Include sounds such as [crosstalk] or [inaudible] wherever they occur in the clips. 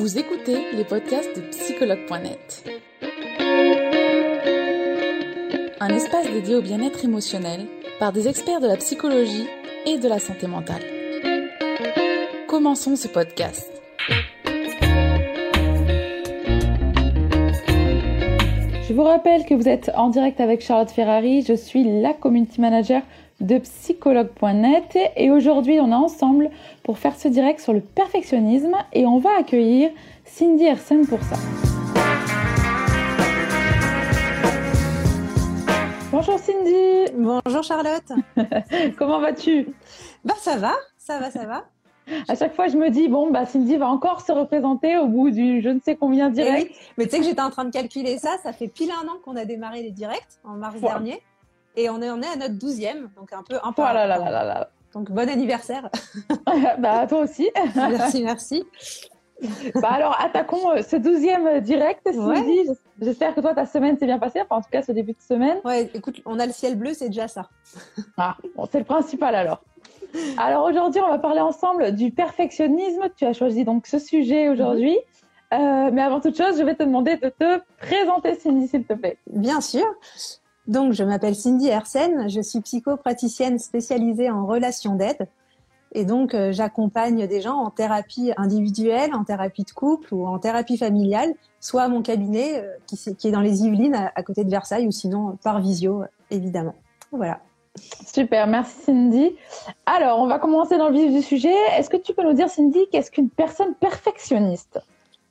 Vous écoutez les podcasts de psychologue.net. Un espace dédié au bien-être émotionnel par des experts de la psychologie et de la santé mentale. Commençons ce podcast. Je vous rappelle que vous êtes en direct avec Charlotte Ferrari. Je suis la community manager de psychologue.net et aujourd'hui on est ensemble pour faire ce direct sur le perfectionnisme et on va accueillir Cindy Hersen pour ça. Bonjour Cindy. Bonjour Charlotte. [laughs] Comment vas-tu? Bah ça va, ça va, ça va. À chaque fois, je me dis bon bah Cindy va encore se représenter au bout du je ne sais combien Eh direct. oui, mais tu sais que j'étais en train de calculer ça, ça fait pile un an qu'on a démarré les directs en mars Ouais. dernier et on est on est à notre douzième, donc un peu un peu. Oh là là là là là. Donc bon anniversaire. [laughs] bah toi aussi. [laughs] merci, merci. bah alors attaquons euh, ce douzième direct Cindy. Ouais. J'espère que toi ta semaine s'est bien passée. Enfin en tout cas ce début de semaine. Ouais, écoute, on a le ciel bleu, c'est déjà ça. [laughs] Ah, bon, c'est le principal alors. Alors aujourd'hui, on va parler ensemble du perfectionnisme. Tu as choisi donc ce sujet aujourd'hui. Euh, mais avant toute chose, je vais te demander de te présenter, Cindy, s'il te plaît. Bien sûr. Donc, je m'appelle Cindy Hersen, je suis psychopraticienne spécialisée en relations d'aide. Et donc, euh, j'accompagne des gens en thérapie individuelle, en thérapie de couple ou en thérapie familiale, soit à mon cabinet euh, qui, est dans les Yvelines à, à côté de Versailles ou sinon par visio, évidemment. Voilà. Super, merci Cindy. Alors, on va commencer dans le vif du sujet. Est-ce que tu peux nous dire, Cindy, qu'est-ce qu'une personne perfectionniste?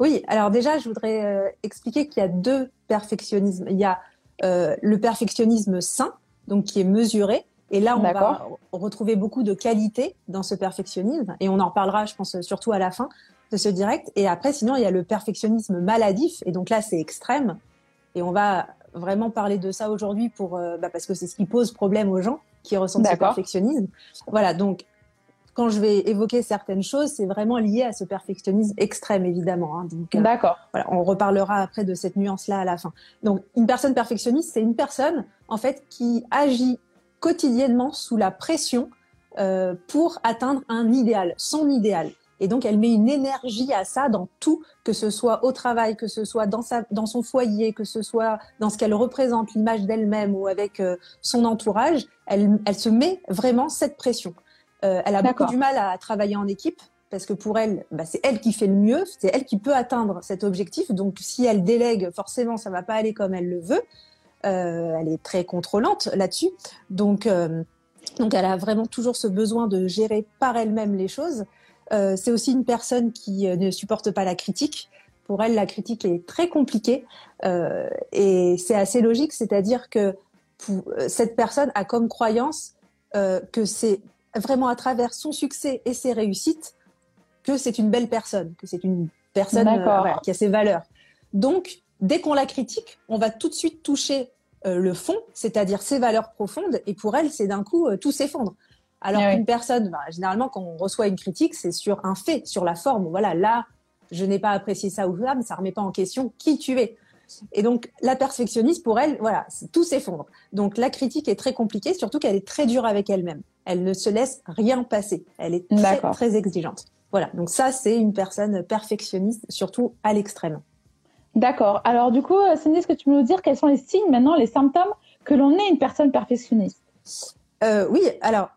Oui, alors déjà, je voudrais euh, expliquer qu'il y a deux perfectionnismes. Il y a euh, le perfectionnisme sain, donc qui est mesuré. Et là, on va retrouver beaucoup de qualités dans ce perfectionnisme. Et on en reparlera, je pense, surtout à la fin de ce direct. Et après, sinon, il y a le perfectionnisme maladif. Et donc là, c'est extrême. Et on va vraiment parler de ça aujourd'hui pour, euh, bah, parce que c'est ce qui pose problème aux gens qui ressentent ce perfectionnisme. Voilà. Donc, quand je vais évoquer certaines choses, c'est vraiment lié à ce perfectionnisme extrême, évidemment. hein. Donc, euh, D'accord. voilà, on reparlera après de cette nuance-là à la fin. Donc, une personne perfectionniste, c'est une personne en fait qui agit quotidiennement sous la pression euh, pour atteindre un idéal, son idéal. Et donc, elle met une énergie à ça dans tout, que ce soit au travail, que ce soit dans, sa, dans son foyer, que ce soit dans ce qu'elle représente, l'image d'elle-même ou avec euh, son entourage. Elle, elle se met vraiment cette pression. Euh, elle a beaucoup du mal à travailler en équipe parce que pour elle, bah, c'est elle qui fait le mieux, c'est elle qui peut atteindre cet objectif. Donc, si elle délègue, forcément, ça va pas aller comme elle le veut. Euh, elle est très contrôlante là-dessus. Donc, euh, donc, elle a vraiment toujours ce besoin de gérer par elle-même les choses. Euh, c'est aussi une personne qui ne supporte pas la critique. Pour elle, la critique est très compliquée et c'est assez logique, c'est-à-dire que pour, cette personne a comme croyance que c'est vraiment à travers son succès et ses réussites que c'est une belle personne, que c'est une personne euh, qui a ses valeurs. Donc, dès qu'on la critique, on va tout de suite toucher euh, le fond, c'est-à-dire ses valeurs profondes, et pour elle, c'est d'un coup euh, tout s'effondre. Alors Ah oui. qu'une personne, bah, généralement, quand on reçoit une critique, c'est sur un fait, sur la forme. Voilà, là, je n'ai pas apprécié ça ou ça, mais ça remet pas en question qui tu es. Et donc, la perfectionniste, pour elle, voilà, tout s'effondre. Donc, la critique est très compliquée, surtout qu'elle est très dure avec elle-même. Elle ne se laisse rien passer. Elle est très, très exigeante. Voilà. Donc, ça, c'est une personne perfectionniste, surtout à l'extrême. D'accord. Alors du coup, euh, Cindy, est-ce que tu peux nous dire quels sont les signes maintenant, les symptômes que l'on est une personne perfectionniste? Euh, oui, alors,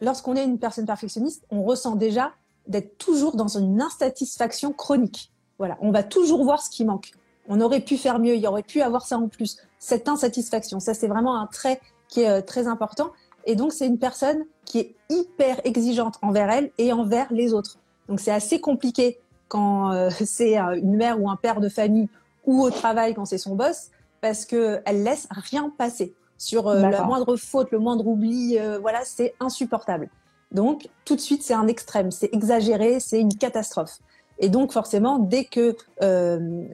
lorsqu'on est une personne perfectionniste, on ressent déjà d'être toujours dans une insatisfaction chronique. Voilà, on va toujours voir ce qui manque. On aurait pu faire mieux, il y aurait pu avoir ça en plus. Cette insatisfaction, ça c'est vraiment un trait qui est euh, très important. Et donc c'est une personne qui est hyper exigeante envers elle et envers les autres. Donc c'est assez compliqué quand euh, [laughs] c'est euh, une mère ou un père de famille ou au travail quand c'est son boss, parce que elle laisse rien passer sur la moindre faute, le moindre oubli. euh, voilà, c'est insupportable. Donc tout de suite c'est un extrême, c'est exagéré, c'est une catastrophe. Et donc forcément, dès que euh,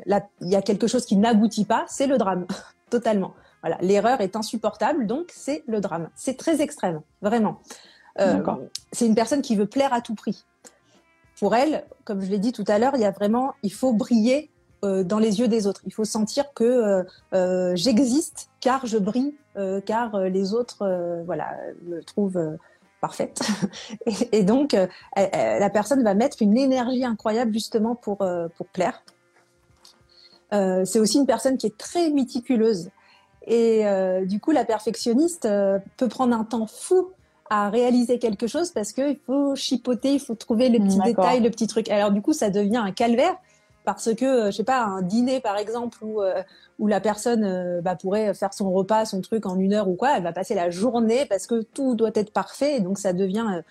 il y a quelque chose qui n'aboutit pas, c'est le drame, [laughs] totalement. Voilà, l'erreur est insupportable, donc c'est le drame. C'est très extrême, vraiment. Euh, c'est une personne qui veut plaire à tout prix. Pour elle, comme je l'ai dit tout à l'heure, il y a vraiment, il faut briller euh, dans les yeux des autres. Il faut sentir que j'existe car je brille, car les autres, voilà, me trouvent parfaite. [laughs] et, donc, euh, la personne va mettre une énergie incroyable justement pour, euh, pour plaire. Euh, c'est aussi une personne qui est très méticuleuse. Et du coup, la perfectionniste peut prendre un temps fou à réaliser quelque chose parce qu'il faut chipoter, il faut trouver les petits détails, le petit truc. Alors du coup, ça devient un calvaire parce que euh, je sais pas un dîner par exemple où euh, où la personne euh, bah, pourrait faire son repas, son truc en une heure ou quoi, elle va passer la journée parce que tout doit être parfait et donc ça devient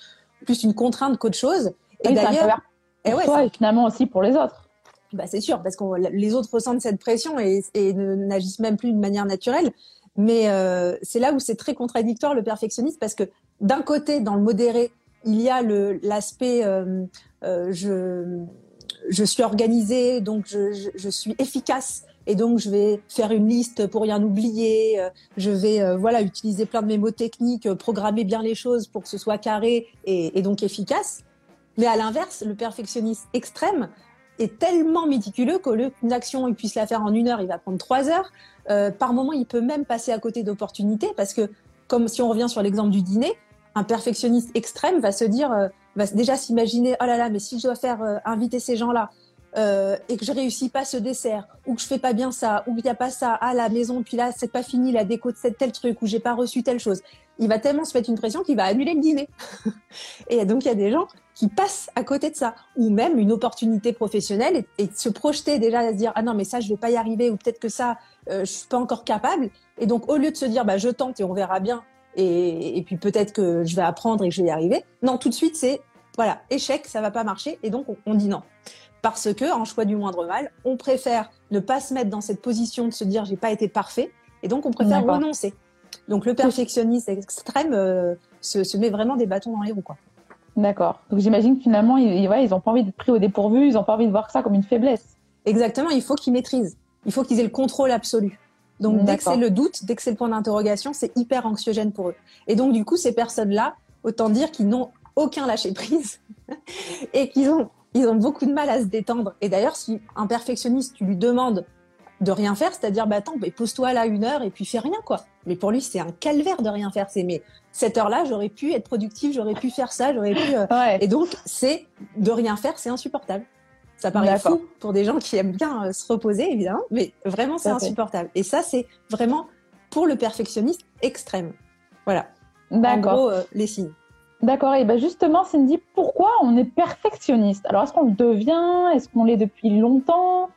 plus une contrainte qu'autre chose. Et d'ailleurs, et ouais, toi et finalement aussi pour les autres. Bah c'est sûr parce que les autres ressentent cette pression et, et n'agissent même plus de manière naturelle. Mais euh, c'est là où c'est très contradictoire le perfectionniste parce que d'un côté, dans le modéré, il y a l'aspect euh, euh, je je suis organisée, donc je, je, suis efficace et donc je vais faire une liste pour rien oublier. Euh, je vais euh, voilà utiliser plein de mes mots techniques, euh, programmer bien les choses pour que ce soit carré et, et donc efficace. Mais à l'inverse, le perfectionniste extrême est tellement méticuleux qu'au lieu qu'une action il puisse la faire en une heure, il va prendre trois heures. Euh, par moment, il peut même passer à côté d'opportunités parce que, comme si on revient sur l'exemple du dîner, un perfectionniste extrême va se dire va déjà s'imaginer oh là là mais si je dois faire euh, inviter ces gens-là euh, et que je réussis pas ce dessert ou que je fais pas bien ça ou qu'il n'y a pas ça à la maison puis là c'est pas fini la déco de tel truc ou j'ai pas reçu telle chose il va tellement se mettre une pression qu'il va annuler le dîner. [laughs] Et donc il y a des gens qui passent à côté de ça ou même une opportunité professionnelle et, se projeter déjà à se dire ah non mais ça je vais pas y arriver ou peut-être que ça euh, je suis pas encore capable. Et donc au lieu de se dire bah je tente et on verra bien et, puis peut-être que je vais apprendre et que je vais y arriver. Non, tout de suite, c'est voilà, échec, ça va pas marcher, et donc on, dit non. Parce que, en choix du moindre mal, on préfère ne pas se mettre dans cette position de se dire j'ai pas été parfait, et donc on préfère renoncer. Donc le perfectionniste extrême euh, se, met vraiment des bâtons dans les roues, quoi. D'accord. Donc j'imagine que finalement, ils, ils ont pas envie d'être pris au dépourvu, ils ont pas envie de voir ça comme une faiblesse. Exactement, il faut qu'ils maîtrisent. Il faut qu'ils aient le contrôle absolu. Donc dès que c'est le doute, dès que c'est le point d'interrogation, c'est hyper anxiogène pour eux. Et donc du coup, ces personnes-là, autant dire qu'ils n'ont aucun lâcher prise [laughs] et qu'ils ont ils ont beaucoup de mal à se détendre. Et d'ailleurs, si un perfectionniste, tu lui demandes de rien faire, c'est-à-dire bah attends, pose-toi là une heure et puis fais rien quoi. Mais pour lui, c'est un calvaire de rien faire. C'est mais cette heure-là, j'aurais pu être productive, j'aurais pu faire ça, j'aurais pu. Euh, et donc c'est de rien faire, c'est insupportable. Ça paraît fou pour des gens qui aiment bien euh, se reposer, évidemment, mais vraiment, c'est insupportable. Et ça, c'est vraiment pour le perfectionniste extrême. Voilà. En gros, euh, les signes. D'accord. Et ben justement, Cindy, pourquoi on est perfectionniste? Alors, est-ce qu'on le devient? Est-ce qu'on l'est depuis longtemps?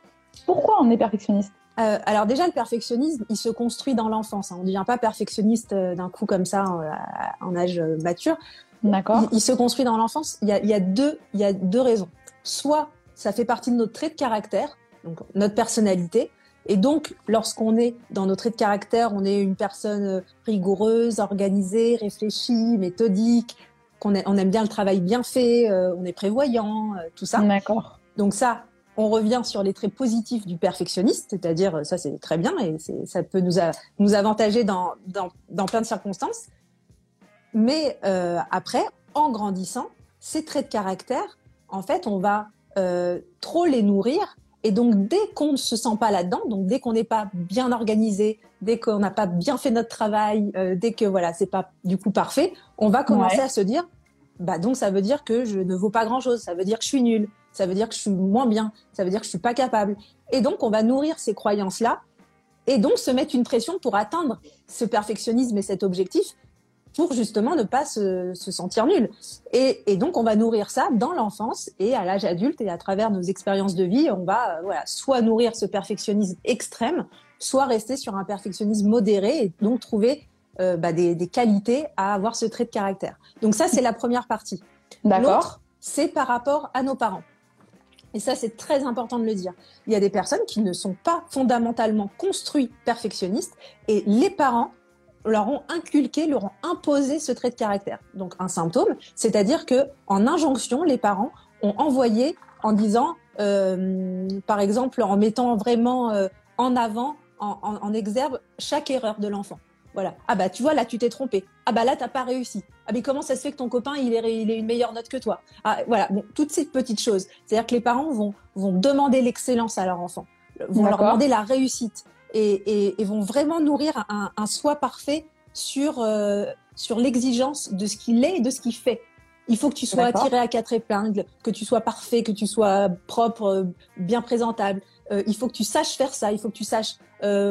Pourquoi on est perfectionniste? Euh, alors déjà, le perfectionnisme, il se construit dans l'enfance. Hein. On ne devient pas perfectionniste d'un coup comme ça en, âge mature. D'accord. Il, se construit dans l'enfance. Il, il, y a deux, il y a deux raisons. Soit ça fait partie de notre trait de caractère, donc notre personnalité. Et donc, lorsqu'on est dans nos traits de caractère, on est une personne euh, rigoureuse, organisée, réfléchie, méthodique, qu'on on aime bien le travail bien fait, euh, on est prévoyant, euh, tout ça. D'accord. Donc ça, on revient sur les traits positifs du perfectionniste, c'est-à-dire ça c'est très bien et ça peut nous, nous avantager dans, dans, dans, plein de circonstances. Mais après, en grandissant, ces traits de caractère, en fait, on va euh, trop les nourrir. Et donc, dès qu'on ne se sent pas là-dedans, donc dès qu'on n'est pas bien organisé, dès qu'on n'a pas bien fait notre travail, euh, dès que voilà, c'est pas du coup parfait, on va commencer à se dire, bah donc ça veut dire que je ne vaux pas grand-chose, ça veut dire que je suis nul, ça veut dire que je suis moins bien, ça veut dire que je suis pas capable. Et donc, on va nourrir ces croyances-là. Et donc se mettre une pression pour atteindre ce perfectionnisme et cet objectif pour justement ne pas se, sentir nul. Et, donc, on va nourrir ça dans l'enfance et à l'âge adulte et à travers nos expériences de vie, on va euh, voilà, soit nourrir ce perfectionnisme extrême, soit rester sur un perfectionnisme modéré et donc trouver euh, bah, des, qualités à avoir ce trait de caractère. Donc ça, c'est la première partie. D'accord. c'est par rapport à nos parents. Et ça, c'est très important de le dire. Il y a des personnes qui ne sont pas fondamentalement construits perfectionnistes et les parents leur ont inculqué, leur ont imposé ce trait de caractère. Donc un symptôme, c'est-à-dire que en injonction, les parents ont envoyé en disant, euh, par exemple, en mettant vraiment euh, en avant, en, en, exergue chaque erreur de l'enfant. Voilà. Ah bah tu vois là tu t'es trompé. Ah bah là t'as pas réussi. Ah mais comment ça se fait que ton copain il est il est une meilleure note que toi? Ah voilà bon, toutes ces petites choses. C'est-à-dire que les parents vont vont demander l'excellence à leur enfant, vont leur demander la réussite et, et, et vont vraiment nourrir un, un soi parfait sur, sur l'exigence de ce qu'il est et de ce qu'il fait. Il faut que tu sois tiré à quatre épingles, que tu sois parfait, que tu sois propre, bien présentable. il faut que tu saches faire ça, il faut que tu saches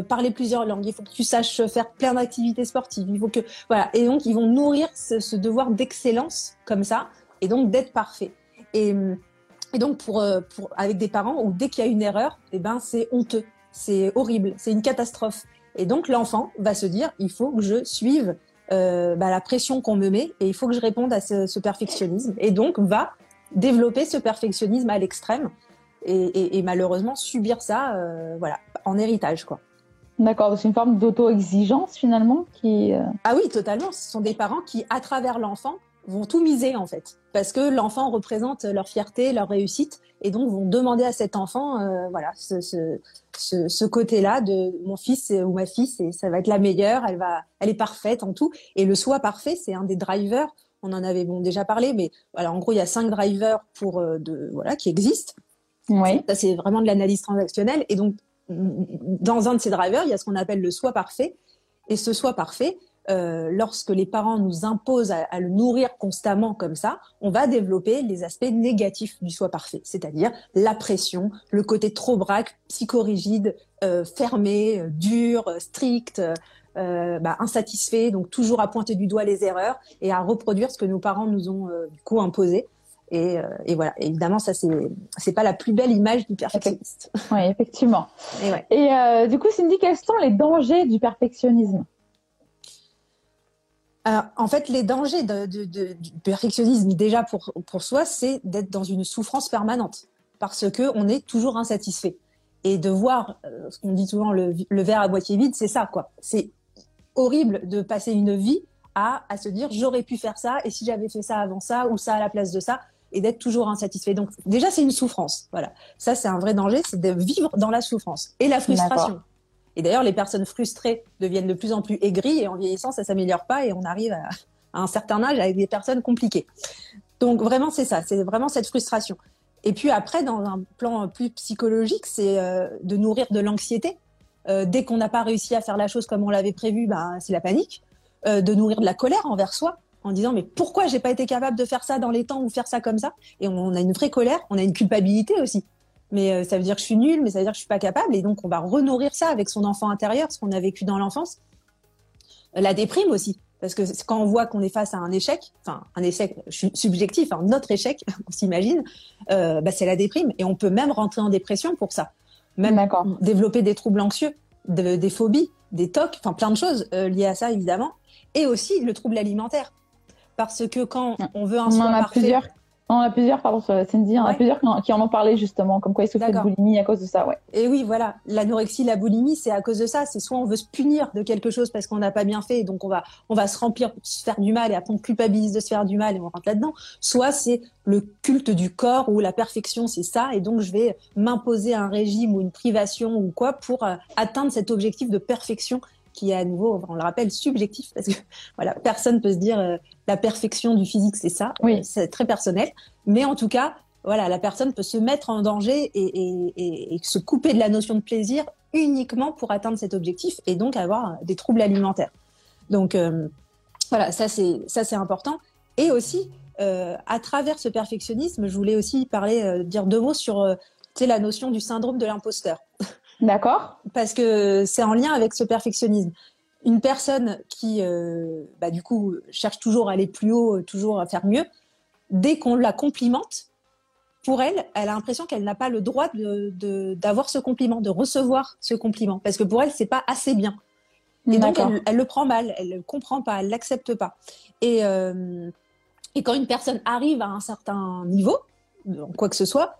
parler plusieurs langues, il faut que tu saches faire plein d'activités sportives. Il faut que voilà. Et donc ils vont nourrir ce, ce devoir d'excellence comme ça, et donc d'être parfait. Et, et donc pour, pour avec des parents où dès qu'il y a une erreur, eh ben c'est honteux, c'est horrible, c'est une catastrophe. Et donc l'enfant va se dire il faut que je suive euh, bah, la pression qu'on me met et il faut que je réponde à ce, perfectionnisme et donc va développer ce perfectionnisme à l'extrême et, malheureusement subir ça euh, voilà en héritage quoi. D'accord, c'est une forme d'auto-exigence finalement qui. Euh, ah oui, totalement. Ce sont des parents qui, à travers l'enfant, vont tout miser en fait, parce que l'enfant représente leur fierté, leur réussite, et donc vont demander à cet enfant, euh, voilà, ce, ce, ce, ce côté-là de mon fils ou ma fille, et ça va être la meilleure, elle va, elle est parfaite en tout, et le soi parfait, c'est un des drivers. On en avait bon déjà parlé, mais voilà, en gros, il y a cinq drivers pour euh, de voilà qui existent. Oui. Ça c'est vraiment de l'analyse transactionnelle, et donc dans un de ces drivers, il y a ce qu'on appelle le soi parfait, et ce soi parfait, euh, lorsque les parents nous imposent à, le nourrir constamment comme ça, on va développer les aspects négatifs du soi parfait, c'est-à-dire la pression, le côté trop braque, psychorigide, euh, fermé, euh, dur, strict, bah, insatisfait, donc toujours à pointer du doigt les erreurs et à reproduire ce que nos parents nous ont du coup imposé. Et, voilà, évidemment, ça c'est c'est pas la plus belle image du perfectionniste. Oui, effectivement. [laughs] Et, et du coup, Cindy, quels sont les dangers du perfectionnisme? En fait, les dangers du perfectionnisme, déjà pour, pour soi, c'est d'être dans une souffrance permanente, parce que on est toujours insatisfait. Et de voir, euh, ce qu'on dit souvent, le, verre à moitié vide, c'est ça, quoi. C'est horrible de passer une vie à, à se dire, j'aurais pu faire ça, et si j'avais fait ça avant ça, ou ça à la place de ça, et d'être toujours insatisfait. Donc, déjà, c'est une souffrance. Voilà. Ça, c'est un vrai danger, c'est de vivre dans la souffrance et la frustration. Et d'ailleurs, les personnes frustrées deviennent de plus en plus aigries et en vieillissant, ça s'améliore pas et on arrive à, un certain âge avec des personnes compliquées. Donc vraiment, c'est ça, c'est vraiment cette frustration. Et puis après, dans un plan plus psychologique, c'est euh, de nourrir de l'anxiété. Euh, dès qu'on n'a pas réussi à faire la chose comme on l'avait prévu, bah, c'est la panique. Euh, de nourrir de la colère envers soi en disant mais pourquoi j'ai pas été capable de faire ça dans les temps ou faire ça comme ça? Et on a une vraie colère, on a une culpabilité aussi mais euh, ça veut dire que je suis nulle, mais ça veut dire que je suis pas capable. Et donc, on va renourrir ça avec son enfant intérieur, ce qu'on a vécu dans l'enfance. La déprime aussi, parce que quand on voit qu'on est face à un échec, enfin un échec subjectif, un notre échec, [laughs] on s'imagine, euh, bah, c'est la déprime. Et on peut même rentrer en dépression pour ça, même développer des troubles anxieux, des phobies, des tocs, enfin plein de choses euh, liées à ça évidemment, et aussi le trouble alimentaire, parce que quand on veut un on soin en a Plusieurs on a plusieurs, pardon, Cindy, on a plusieurs qui en ont parlé justement, comme quoi ils souffrent de boulimie à cause de ça, ouais. Et oui, voilà, l'anorexie, la boulimie, c'est à cause de ça. C'est soit on veut se punir de quelque chose parce qu'on n'a pas bien fait, donc on va, on va se remplir, se faire du mal et après on culpabilise de se faire du mal et on rentre là-dedans. Soit c'est le culte du corps ou la perfection, c'est ça, et donc je vais m'imposer un régime ou une privation ou quoi pour euh, atteindre cet objectif de perfection qui est à nouveau, on le rappelle, subjectif, parce que [laughs] voilà, personne peut se dire euh, la perfection du physique, c'est ça. Oui. C'est très personnel. Mais en tout cas, voilà, la personne peut se mettre en danger et, se couper de la notion de plaisir uniquement pour atteindre cet objectif et donc avoir des troubles alimentaires. Donc euh, voilà, ça c'est ça c'est important. Et aussi, euh, à travers ce perfectionnisme, je voulais aussi parler, dire deux mots sur la notion du syndrome de l'imposteur. [laughs] D'accord. Parce que c'est en lien avec ce perfectionnisme. Une personne qui, euh, bah, du coup, cherche toujours à aller plus haut, toujours à faire mieux, dès qu'on la complimente, pour elle, elle a l'impression qu'elle n'a pas le droit d'avoir ce compliment, de recevoir ce compliment, parce que pour elle, c'est pas assez bien. Et donc, elle, le prend mal, elle ne comprend pas, elle l'accepte pas. Et, euh, et quand une personne arrive à un certain niveau, quoi que ce soit,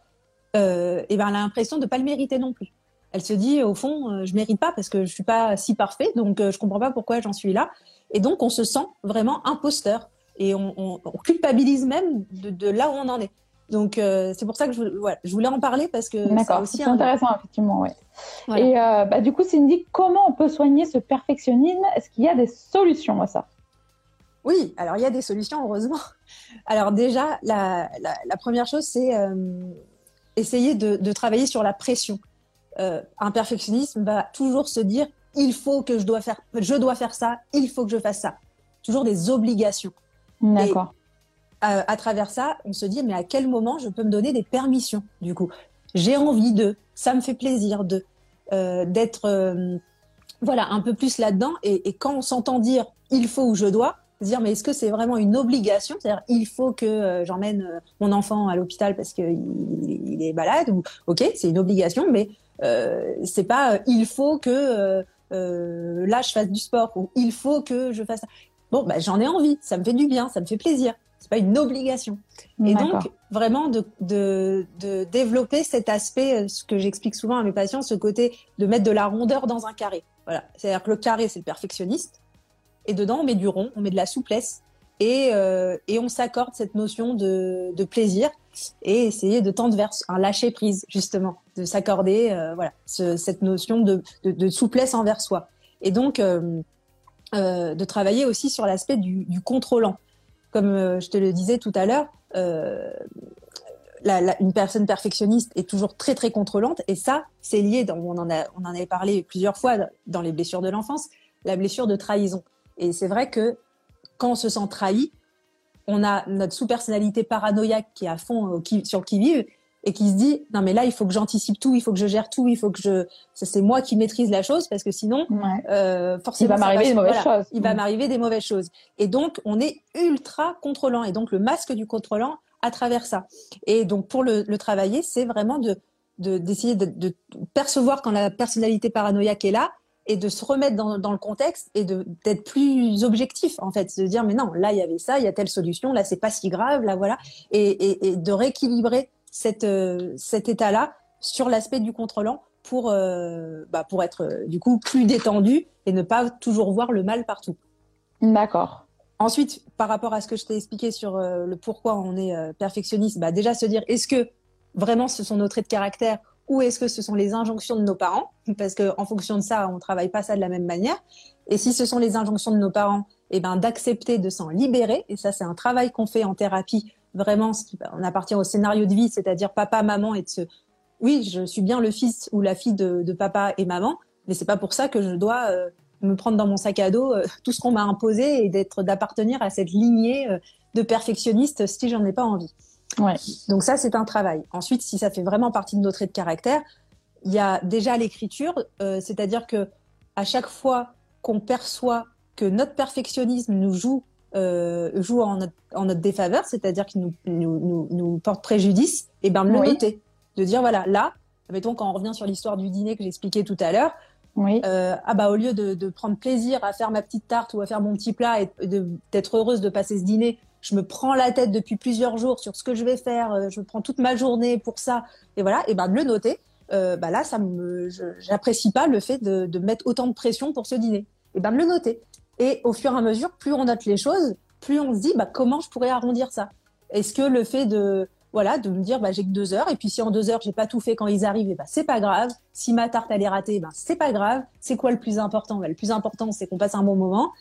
euh, et ben, elle a l'impression de ne pas le mériter non plus elle se dit au fond, euh, je mérite pas parce que je suis pas si parfait, donc euh, je comprends pas pourquoi j'en suis là. Et donc on se sent vraiment imposteur et on, culpabilise même de, là où on en est. Donc euh, c'est pour ça que je, je voulais en parler parce que c'est aussi intéressant effectivement. Ouais. Et bah, du coup, Cindy, comment on peut soigner ce perfectionnisme? Est-ce qu'il y a des solutions à ça? Oui, alors il y a des solutions heureusement. Alors déjà, la, première chose, c'est essayer de, de, travailler sur la pression. Euh, un perfectionnisme va toujours se dire il faut que je dois faire, je dois faire ça, il faut que je fasse ça. Toujours des obligations. D'accord. À, à, travers ça, on se dit, mais à quel moment je peux me donner des permissions, du coup? J'ai envie de, ça me fait plaisir de, euh, d'être, euh, voilà, un peu plus là-dedans. Et, et, quand on s'entend dire, il faut ou je dois, dire, mais est-ce que c'est vraiment une obligation? C'est-à-dire, il faut que euh, j'emmène mon enfant à l'hôpital parce qu'il il est malade, ou, ok, c'est une obligation, mais euh, c'est pas, il faut que là je fasse du sport, ou il faut que je fasse ça. Bon, bah, j'en ai envie, ça me fait du bien, ça me fait plaisir c'est pas une obligation. Et donc, vraiment de, de, de, développer cet aspect, euh, ce que j'explique souvent à mes patients, ce côté de mettre de la rondeur dans un carré. Voilà. C'est-à-dire que le carré, c'est le perfectionniste. Et dedans, on met du rond, on met de la souplesse. Et, euh, et on s'accorde cette notion de, de, plaisir et essayer de tendre vers un lâcher prise, justement, de s'accorder euh, voilà, ce, cette notion de, de, souplesse envers soi. Et donc, euh, euh de travailler aussi sur l'aspect du, contrôlant. Comme je te le disais tout à l'heure, une personne perfectionniste est toujours très très contrôlante. Et ça c'est lié on en a on en avait parlé plusieurs fois dans les blessures de l'enfance la blessure de trahison. Et c'est vrai que quand on se sent trahi on a notre sous-personnalité paranoïaque qui est à fond sur qui vive et qui se dit non mais là il faut que j'anticipe tout, il faut que je gère tout, il faut que je c'est moi qui maîtrise la chose parce que sinon ouais. euh, forcément il va m'arriver des mauvaises voilà, choses. Il va m'arriver des mauvaises choses et donc on est ultra contrôlant et donc le masque du contrôlant à travers ça. Et donc pour le, le travailler, c'est vraiment de d'essayer de, de, de, percevoir quand la personnalité paranoïaque est là et de se remettre dans, dans le contexte et d'être plus objectif en fait, de dire mais non là il y avait ça, il y a telle solution, là c'est pas si grave, là voilà, et, et, et de rééquilibrer cette, euh, cet état-là sur l'aspect du contrôlant pour, euh, bah, pour être euh, du coup plus détendu et ne pas toujours voir le mal partout. D'accord. Ensuite, par rapport à ce que je t'ai expliqué sur euh, le pourquoi on est euh, perfectionniste, bah, déjà se dire est-ce que vraiment ce sont nos traits de caractère ou est-ce que ce sont les injonctions de nos parents? Parce qu'en fonction de ça, on travaille pas ça de la même manière. Et si ce sont les injonctions de nos parents, eh ben d'accepter de s'en libérer. Et ça, c'est un travail qu'on fait en thérapie vraiment ce qui on appartient au scénario de vie, c'est-à-dire papa, maman, et de se, oui, je suis bien le fils ou la fille de, de papa et maman, mais c'est pas pour ça que je dois euh, me prendre dans mon sac à dos euh, [laughs] tout ce qu'on m'a imposé et d'être d'appartenir à cette lignée euh, de perfectionnistes si j'en ai pas envie. Ouais. Donc ça, c'est un travail. Ensuite, si ça fait vraiment partie de nos traits de caractère, il y a déjà l'écriture, c'est-à-dire que à chaque fois qu'on perçoit que notre perfectionnisme nous joue euh, joue en notre, en notre défaveur, c'est-à-dire qu'il nous, nous, nous, nous, porte préjudice, et ben le oui. noter, de dire voilà là, mettons quand on revient sur l'histoire du dîner que j'expliquais tout à l'heure, oui. euh, ah bah au lieu de, de, prendre plaisir à faire ma petite tarte ou à faire mon petit plat et d'être heureuse de passer ce dîner, je me prends la tête depuis plusieurs jours sur ce que je vais faire, euh, je prends toute ma journée pour ça, et voilà, et ben de le noter. Euh, bah là, ça me, j'apprécie pas le fait de, de mettre autant de pression pour ce dîner. Et ben de le noter. Et au fur et à mesure, plus on note les choses, plus on se dit bah, comment je pourrais arrondir ça? Est-ce que le fait de voilà de me dire bah, j'ai que deux heures et puis si en deux heures j'ai pas tout fait quand ils arrivent, et bah, c'est pas grave. Si ma tarte elle est ratée, bah, c'est pas grave. C'est quoi le plus important? Bah, Le plus important c'est qu'on passe un bon moment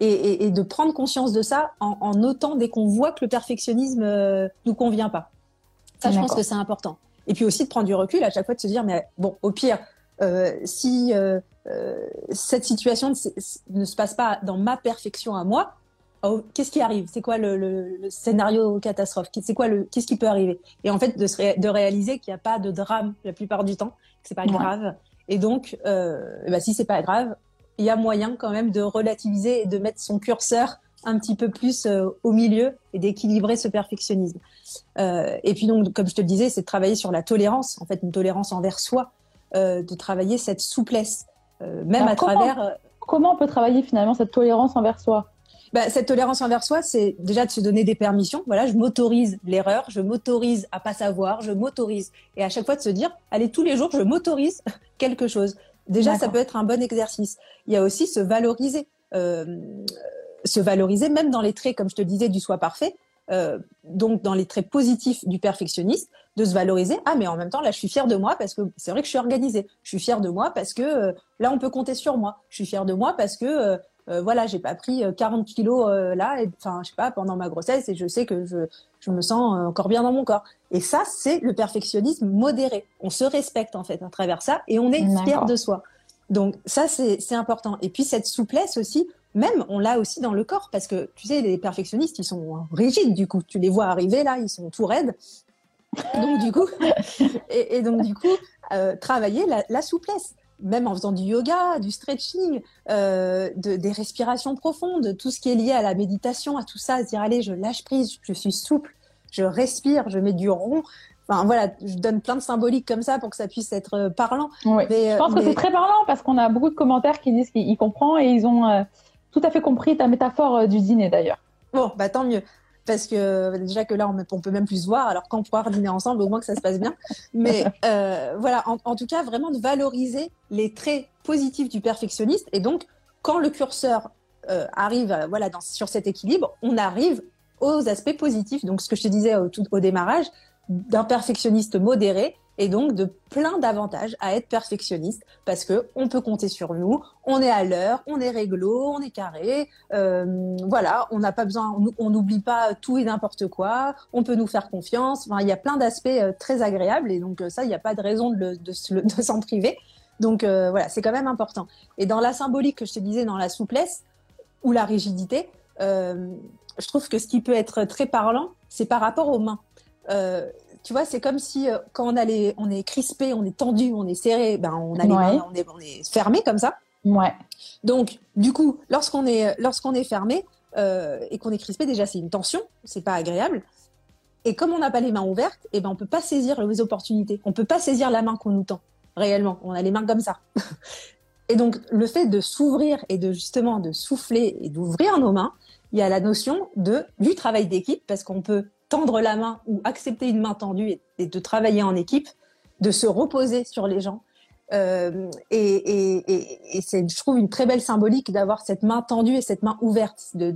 et, et, et, de prendre conscience de ça en, en notant dès qu'on voit que le perfectionnisme euh, nous convient pas. Ça, je pense que c'est important. Et puis aussi de prendre du recul à chaque fois de se dire mais bon au pire euh, si euh, euh, cette situation ne, se passe pas dans ma perfection à moi, oh, qu'est-ce qui arrive? C'est quoi le, le, le, scénario catastrophe? C'est quoi le Qu'est-ce qui peut arriver? Et en fait, de, ré, de réaliser qu'il n'y a pas de drame la plupart du temps, que c'est pas ouais. grave. Et donc, euh, bah, si c'est pas grave, il y a moyen quand même de relativiser et de mettre son curseur un petit peu plus euh, au milieu et d'équilibrer ce perfectionnisme. Euh, et puis donc, comme je te le disais, c'est de travailler sur la tolérance, en fait, une tolérance envers soi, euh, de travailler cette souplesse, euh, même Alors à comment, travers. euh, Comment on peut travailler finalement cette tolérance envers soi? Bah, cette tolérance envers soi, c'est déjà de se donner des permissions. Voilà, je m'autorise l'erreur, je m'autorise à pas savoir, je m'autorise. Et à chaque fois de se dire, allez, tous les jours, je m'autorise [laughs] quelque chose. Déjà, ça peut être un bon exercice. Il y a aussi se valoriser. Euh, se valoriser, même dans les traits, comme je te disais, du soi parfait. Euh, donc, dans les traits positifs du perfectionniste, de se valoriser. Ah, mais en même temps, là, je suis fière de moi parce que c'est vrai que je suis organisée. Je suis fière de moi parce que euh, là, on peut compter sur moi. Je suis fière de moi parce que euh, euh, voilà, j'ai pas pris 40 kilos là, enfin, je sais pas, pendant ma grossesse, et je sais que je, je me sens encore bien dans mon corps. Et ça, c'est le perfectionnisme modéré. On se respecte en fait à travers ça, et on est fier de soi. Donc ça, c'est important. Et puis cette souplesse aussi, même on l'a aussi dans le corps, parce que tu sais, les perfectionnistes, ils sont rigides du coup. Tu les vois arriver là, ils sont tout raides. [laughs] Donc du coup, [laughs] et, donc du coup, euh, travailler la, souplesse, même en faisant du yoga, du stretching, euh, de, des respirations profondes, tout ce qui est lié à la méditation, à tout ça, se dire allez, je lâche prise, je suis souple, je respire, je mets du rond, Enfin, voilà, je donne plein de symboliques comme ça pour que ça puisse être euh, parlant. Oui. je pense que c'est très parlant parce qu'on a beaucoup de commentaires qui disent qu'ils comprennent et ils ont euh, tout à fait compris ta métaphore euh, du dîner d'ailleurs. Bon, bah tant mieux. Parce que déjà que là, on, on peut même plus se voir, alors qu'on pourra dîner ensemble, au moins que ça se passe bien. Mais [laughs] voilà, en, tout cas, vraiment de valoriser les traits positifs du perfectionniste. Et donc, quand le curseur arrive voilà, dans, sur cet équilibre, on arrive aux aspects positifs. Donc, ce que je te disais au, tout, au démarrage, d'un perfectionniste modéré et donc de plein d'avantages à être perfectionniste parce que on peut compter sur nous, on est à l'heure, on est réglo, on est carré, euh, voilà, on n'a pas besoin, on n'oublie pas tout et n'importe quoi, on peut nous faire confiance. Enfin, il y a plein d'aspects euh, très agréables et donc euh, ça, il n'y a pas de raison de, [laughs] s'en priver. Donc voilà, c'est quand même important. Et dans la symbolique que je te disais, dans la souplesse ou la rigidité, je trouve que ce qui peut être très parlant, c'est par rapport aux mains. Tu vois, c'est comme si euh, quand on, a on est crispé, on est tendu, on est serré, ben on a les mains, on est, on est fermé comme ça. Ouais. Donc, du coup, lorsqu'on est, lorsqu'on est fermé euh, et qu'on est crispé, déjà c'est une tension, c'est pas agréable. Et comme on n'a pas les mains ouvertes, et eh ben on peut pas saisir les opportunités. On peut pas saisir la main qu'on nous tend réellement. On a les mains comme ça. [laughs] et donc le fait de s'ouvrir et de justement de souffler et d'ouvrir nos mains, il y a la notion de du travail d'équipe parce qu'on peut tendre la main ou accepter une main tendue et, de travailler en équipe, de se reposer sur les gens. Euh, et, c'est, je trouve, une très belle symbolique d'avoir cette main tendue et cette main ouverte, de,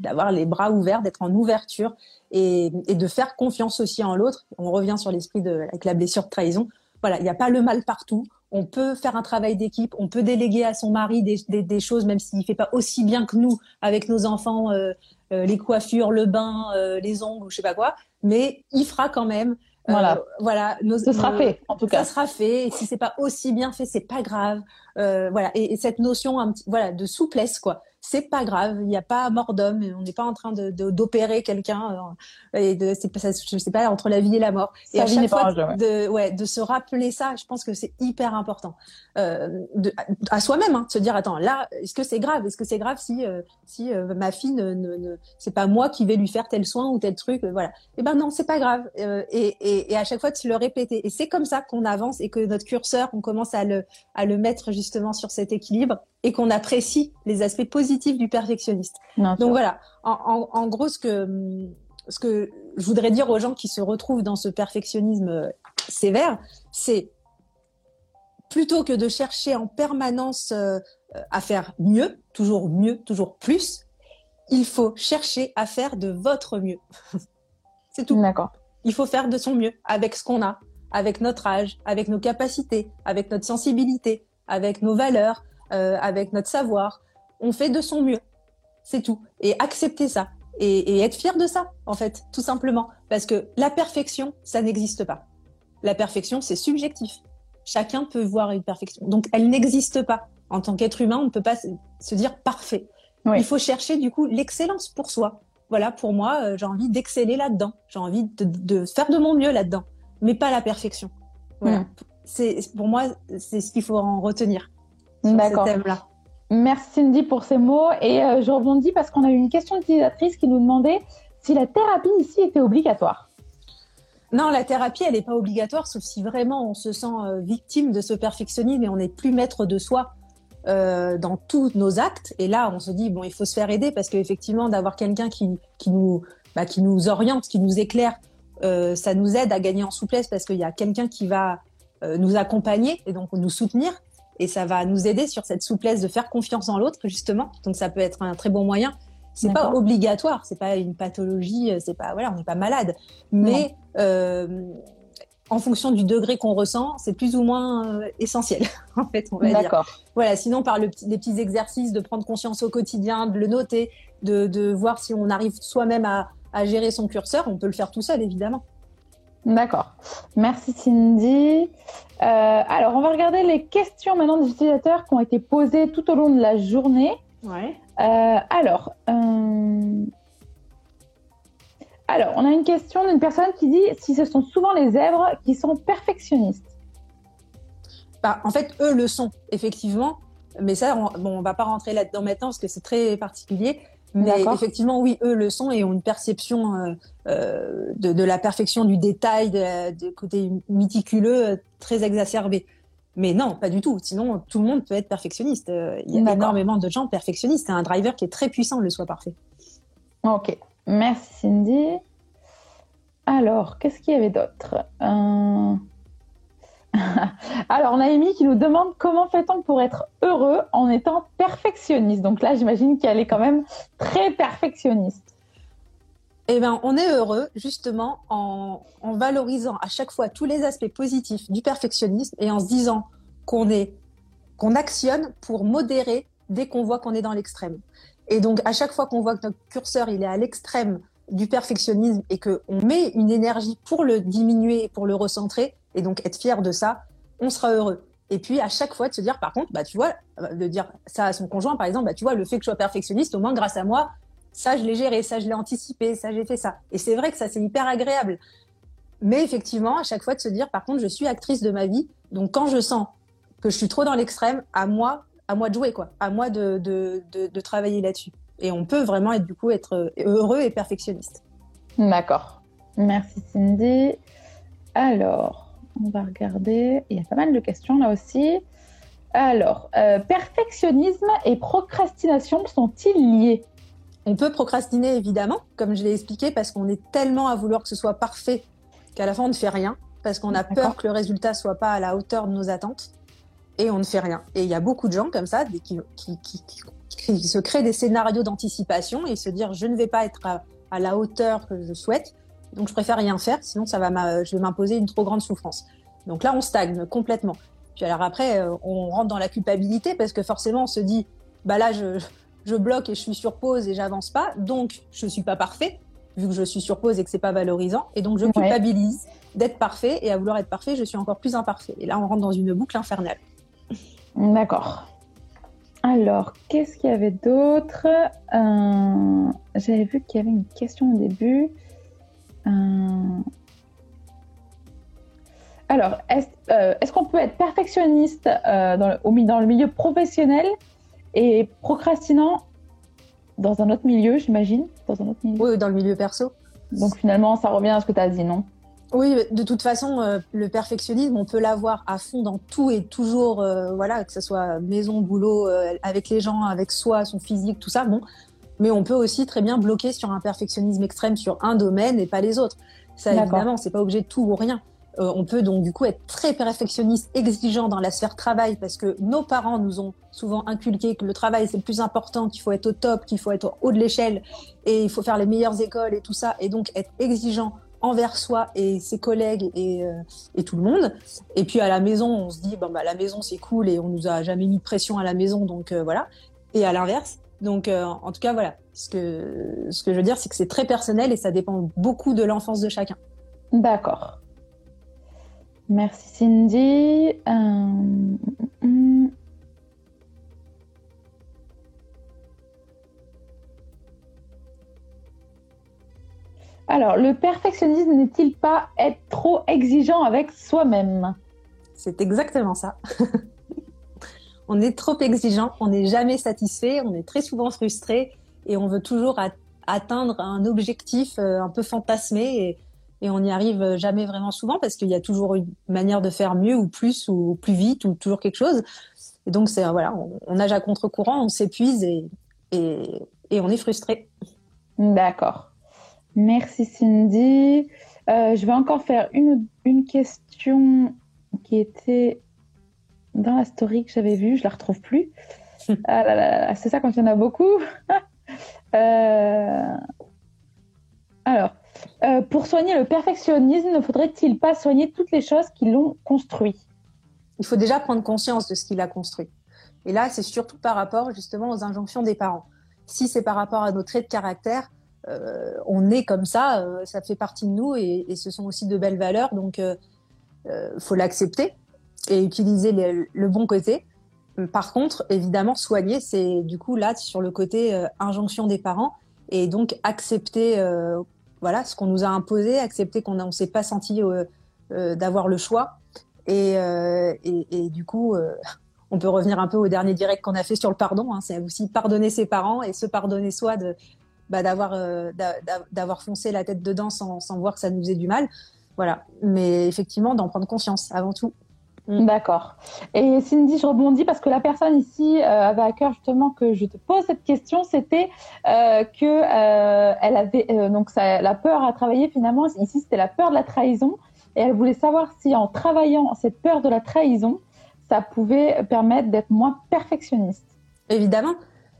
d'avoir les bras ouverts, d'être en ouverture et, de faire confiance aussi en l'autre. On revient sur l'esprit de avec la blessure de trahison. Voilà, il n'y a pas le mal partout. On peut faire un travail d'équipe, on peut déléguer à son mari des, choses, même s'il fait pas aussi bien que nous avec nos enfants euh, les coiffures, le bain, euh, les ongles, ou je sais pas quoi, mais il fera quand même. Euh, voilà. voilà. Ce sera fait, en tout cas. Ça sera fait. Et si c'est pas aussi bien fait, c'est pas grave. Voilà. Et, et, cette notion, un petit, voilà, de souplesse, quoi. C'est pas grave, il n'y a pas mort d'homme, on n'est pas en train de d'opérer quelqu'un euh, et de c'est pas je sais pas entre la vie et la mort. et à chaque fois de ouais de se rappeler ça, je pense que c'est hyper important. Euh, de, à soi-même, hein, de se dire attends là est-ce que c'est grave, est-ce que c'est grave si euh, si euh, ma fille ne, ne, ne c'est pas moi qui vais lui faire tel soin ou tel truc, voilà. Et eh ben non c'est pas grave. Et, et, et à chaque fois de se le répéter. Et c'est comme ça qu'on avance et que notre curseur on commence à le à le mettre justement sur cet équilibre et qu'on apprécie les aspects positifs du perfectionniste. Donc voilà, en, gros, ce que, ce que je voudrais dire aux gens qui se retrouvent dans ce perfectionnisme euh, sévère, c'est plutôt que de chercher en permanence euh, à faire mieux, toujours mieux, toujours plus, il faut chercher à faire de votre mieux. [laughs] c'est tout. D'accord. Il faut faire de son mieux avec ce qu'on a, avec notre âge, avec nos capacités, avec notre sensibilité, avec nos valeurs, euh, avec notre savoir. On fait de son mieux. C'est tout. Et accepter ça. Et, être fier de ça, en fait, tout simplement. Parce que la perfection, ça n'existe pas. La perfection, c'est subjectif. Chacun peut voir une perfection. Donc, elle n'existe pas. En tant qu'être humain, on ne peut pas se dire parfait. Il faut chercher, du coup, l'excellence pour soi. Voilà, pour moi, euh, j'ai envie d'exceller là-dedans. J'ai envie de, faire de mon mieux là-dedans. Mais pas la perfection. Voilà. C'est, pour moi, c'est ce qu'il faut en retenir. D'accord. Merci Cindy pour ces mots. Et euh, je rebondis parce qu'on a eu une question d'utilisatrice qui nous demandait si la thérapie ici était obligatoire. Non, la thérapie, elle n'est pas obligatoire, sauf si vraiment on se sent euh, victime de ce perfectionnisme et on n'est plus maître de soi euh, dans tous nos actes. Et là, on se dit, bon, il faut se faire aider parce qu'effectivement, d'avoir quelqu'un qui, qui, nous, bah, qui nous oriente, qui nous éclaire, ça nous aide à gagner en souplesse parce qu'il y a quelqu'un qui va nous accompagner et donc nous soutenir et ça va nous aider sur cette souplesse de faire confiance en l'autre justement. Donc ça peut être un très bon moyen. C'est pas obligatoire, c'est pas une pathologie, c'est pas voilà, on n'est pas malade, mais euh, en fonction du degré qu'on ressent, c'est plus ou moins euh, essentiel [laughs] en fait, on va dire. Voilà, sinon par le, les petits exercices de prendre conscience au quotidien, de le noter, de, de voir si on arrive soi-même à, à gérer son curseur, on peut le faire tout seul évidemment. D'accord. Merci Cindy. Euh, alors, on va regarder les questions maintenant des utilisateurs qui ont été posées tout au long de la journée. Ouais. Euh, alors, euh, alors, on a une question d'une personne qui dit si ce sont souvent les zèbres qui sont perfectionnistes. Bah, en fait, eux le sont, effectivement. Mais ça, on, bon, on va pas rentrer là-dedans maintenant parce que c'est très particulier. Mais effectivement, oui, eux le sont et ont une perception euh, euh, de, de, la perfection du détail, du côté méticuleux euh, très exacerbé. Mais non, pas du tout. Sinon, tout le monde peut être perfectionniste. Il y a énormément de gens perfectionnistes. C'est un driver qui est très puissant, le soit parfait. Ok. Merci Cindy. Alors, qu'est-ce qu'il y avait d'autre? [laughs] Alors, on a Amy qui nous demande comment fait-on pour être heureux en étant perfectionniste. Donc là, j'imagine qu'elle est quand même très perfectionniste. Eh bien, on est heureux justement en, valorisant à chaque fois tous les aspects positifs du perfectionnisme et en se disant qu'on est qu'on actionne pour modérer dès qu'on voit qu'on est dans l'extrême. Et donc, à chaque fois qu'on voit que notre curseur il est à l'extrême du perfectionnisme et qu'on met une énergie pour le diminuer, pour le recentrer, et donc être fier de ça, on sera heureux. Et puis à chaque fois de se dire, par contre, bah tu vois, euh, de dire ça à son conjoint, par exemple, bah tu vois, le fait que je sois perfectionniste, au moins grâce à moi, ça je l'ai géré, ça je l'ai anticipé, ça j'ai fait ça. Et c'est vrai que ça c'est hyper agréable. Mais effectivement, à chaque fois de se dire, par contre, je suis actrice de ma vie, donc quand je sens que je suis trop dans l'extrême, à moi, à moi de jouer quoi, à moi de, de, de, travailler là-dessus. Et on peut vraiment être du coup être heureux et perfectionniste. D'accord. Merci Cindy. Alors, on va regarder. Il y a pas mal de questions là aussi. Alors, euh, perfectionnisme et procrastination sont-ils liés? On peut procrastiner évidemment, comme je l'ai expliqué, parce qu'on est tellement à vouloir que ce soit parfait qu'à la fin on ne fait rien, parce qu'on a peur que le résultat soit pas à la hauteur de nos attentes, et on ne fait rien. Et il y a beaucoup de gens comme ça qui, qui, se créent des scénarios d'anticipation et se dire je ne vais pas être à, à la hauteur que je souhaite, donc je préfère rien faire, sinon ça va je vais m'imposer une trop grande souffrance. Donc là, on stagne complètement. Puis alors après, euh, on rentre dans la culpabilité parce que forcément, on se dit, bah là, je, je bloque et je suis sur pause et j'avance pas, donc je suis pas parfait vu que je suis sur pause et que c'est pas valorisant, et donc je culpabilise d'être parfait et à vouloir être parfait, je suis encore plus imparfait. Et là, on rentre dans une boucle infernale. D'accord. Alors, qu'est-ce qu'il y avait d'autre? Euh, J'avais vu qu'il y avait une question au début. Euh, alors, euh, est-ce qu'on peut être perfectionniste euh, dans, le, dans le milieu professionnel et procrastinant dans un autre milieu, j'imagine dans un autre milieu? Oui, dans le milieu perso. Donc finalement, ça revient à ce que tu as dit, non? Oui, de toute façon, le perfectionnisme, on peut l'avoir à fond dans tout et toujours, voilà, que ce soit maison, boulot, avec les gens, avec soi, son physique, tout ça. Bon, mais on peut aussi très bien bloquer sur un perfectionnisme extrême sur un domaine et pas les autres. Ça, évidemment, c'est pas obligé de tout ou rien. Euh, on peut donc du coup être très perfectionniste, exigeant dans la sphère travail parce que nos parents nous ont souvent inculqué que le travail c'est le plus important, qu'il faut être au top, qu'il faut être au haut de l'échelle et il faut faire les meilleures écoles et tout ça et donc être exigeant envers soi et ses collègues et, euh, et tout le monde. Et puis à la maison, on se dit bon bah la maison c'est cool et on nous a jamais mis de pression à la maison donc euh, voilà. Et à l'inverse, donc, euh, en tout cas, voilà. Ce que, ce que je veux dire, c'est que c'est très personnel et ça dépend beaucoup de l'enfance de chacun. D'accord. Merci Cindy. Euh, Alors, le perfectionnisme n'est-il pas être trop exigeant avec soi-même? C'est exactement ça. [laughs] on est trop exigeant, on n'est jamais satisfait, on est très souvent frustré et on veut toujours atteindre un objectif euh, un peu fantasmé et, on n'y arrive jamais vraiment souvent parce qu'il y a toujours une manière de faire mieux ou plus ou plus vite ou toujours quelque chose. Et donc c'est voilà, on, nage à contre-courant, on s'épuise et, et, on est frustré. D'accord. Merci Cindy. Euh, je vais encore faire une, une question qui était dans la story que j'avais vue, je la retrouve plus. ah c'est ça quand il y en a beaucoup. [laughs] Euh, alors, euh, pour soigner le perfectionnisme, ne faudrait-il pas soigner toutes les choses qui l'ont construit? Il faut déjà prendre conscience de ce qu'il a construit. Et là, c'est surtout par rapport justement aux injonctions des parents. Si c'est par rapport à nos traits de caractère, on est comme ça, ça fait partie de nous et, et, ce sont aussi de belles valeurs. Donc, faut l'accepter et utiliser le bon côté. Par contre, évidemment, soigner, c'est du coup là sur le côté euh, injonction des parents et donc accepter euh, voilà ce qu'on nous a imposé, accepter qu'on ne s'est pas senti euh, d'avoir le choix et, du coup on peut revenir un peu au dernier direct qu'on a fait sur le pardon. Hein, c'est aussi pardonner ses parents et se pardonner soi de bah, d'avoir foncé la tête dedans sans, sans voir que ça nous faisait du mal. Voilà, mais effectivement d'en prendre conscience avant tout. Mm. D'accord. Et Cindy, je rebondis parce que la personne ici euh, avait à cœur justement que je te pose cette question, c'était euh, que euh, elle avait donc ça, la peur à travailler finalement ici c'était la peur de la trahison et elle voulait savoir si en travaillant cette peur de la trahison, ça pouvait permettre d'être moins perfectionniste. Évidemment,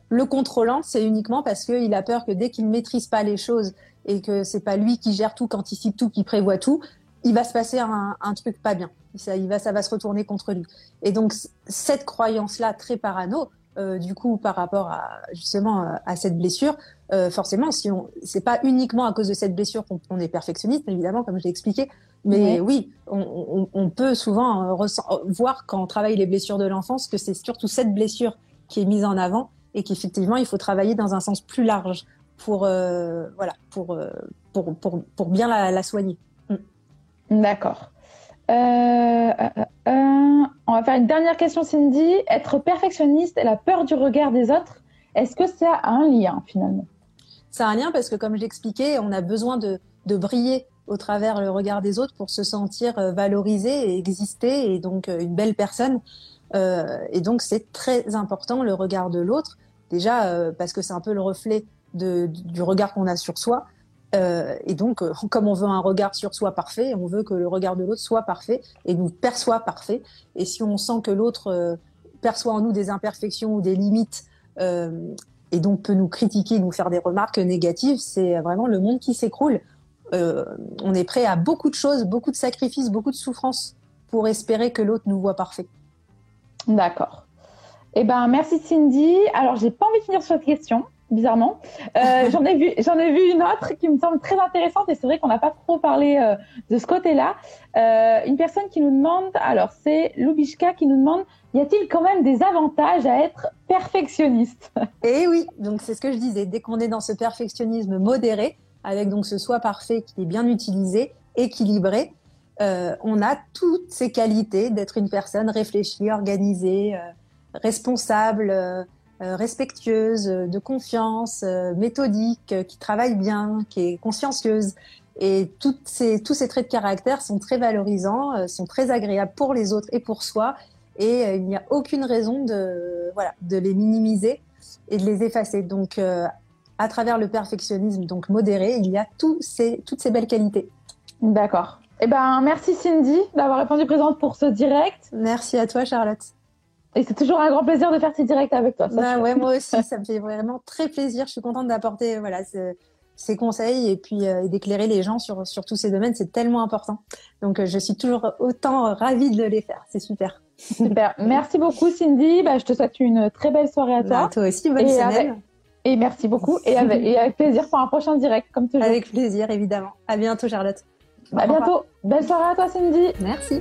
le contrôlant c'est uniquement parce qu'il a peur que dès qu'il maîtrise pas les choses et que c'est pas lui qui gère tout, qui anticipe tout, qui prévoit tout, il va se passer un, un truc pas bien. Ça, il va, ça va se retourner contre lui. Et donc cette croyance-là très parano, euh, du coup par rapport à justement à cette blessure, euh, forcément, si on, c'est pas uniquement à cause de cette blessure qu'on est perfectionniste, évidemment, comme je l'ai expliqué, mais oui, on, on, on, peut souvent euh, voir quand on travaille les blessures de l'enfance que c'est surtout cette blessure qui est mise en avant et qu'effectivement il faut travailler dans un sens plus large pour euh, voilà pour, pour, pour pour bien la, la soigner. D'accord. Euh, euh, euh, on va faire une dernière question, Cindy. Être perfectionniste et la peur du regard des autres, est-ce que ça a un lien finalement? Ça a un lien parce que, comme j'expliquais, on a besoin de, briller au travers le regard des autres pour se sentir valorisé et exister et donc une belle personne. et donc, c'est très important le regard de l'autre. Déjà, parce que c'est un peu le reflet du regard qu'on a sur soi. Euh, et donc, euh, comme on veut un regard sur soi parfait, on veut que le regard de l'autre soit parfait et nous perçoit parfait. Et si on sent que l'autre euh, perçoit en nous des imperfections ou des limites et donc peut nous critiquer, nous faire des remarques négatives, c'est vraiment le monde qui s'écroule. on est prêt à beaucoup de choses, beaucoup de sacrifices, beaucoup de souffrances pour espérer que l'autre nous voit parfait. D'accord. Eh ben, merci Cindy. Alors, j'ai pas envie de finir sur cette question bizarrement. Euh, [laughs] j'en ai vu, j'en ai vu une autre qui me semble très intéressante et c'est vrai qu'on n'a pas trop parlé euh, de ce côté-là. Euh, une personne qui nous demande, alors c'est Lubishka qui nous demande, y a-t-il quand même des avantages à être perfectionniste? [laughs] Eh oui, donc c'est ce que je disais. Dès qu'on est dans ce perfectionnisme modéré, avec donc ce soi parfait qui est bien utilisé, équilibré, on a toutes ces qualités d'être une personne réfléchie, organisée, responsable respectueuse, de confiance, euh, méthodique, qui travaille bien, qui est consciencieuse. Et toutes ces, tous ces traits de caractère sont très valorisants, euh, sont très agréables pour les autres et pour soi. Et il n'y a aucune raison de, voilà, de les minimiser et de les effacer. Donc, à travers le perfectionnisme donc modéré, il y a tous ces, toutes ces belles qualités. D'accord. Eh ben, merci Cindy d'avoir répondu présente pour ce direct. Merci à toi, Charlotte. Et c'est toujours un grand plaisir de faire ces directs avec toi. bah ouais, moi aussi, [laughs] ça me fait vraiment très plaisir. Je suis contente d'apporter voilà ces conseils et puis euh, d'éclairer les gens sur, sur tous ces domaines. C'est tellement important. Donc, euh, je suis toujours autant ravie de les faire. C'est super. Super. merci beaucoup, Cindy. Bah, je te souhaite une très belle soirée à toi. Bah, toi aussi, bonne semaine. Et merci beaucoup. Et avec, et avec plaisir pour un prochain direct, comme toujours. Avec plaisir, évidemment. À bientôt, Charlotte. À bientôt. Belle soirée à toi, Cindy. Merci.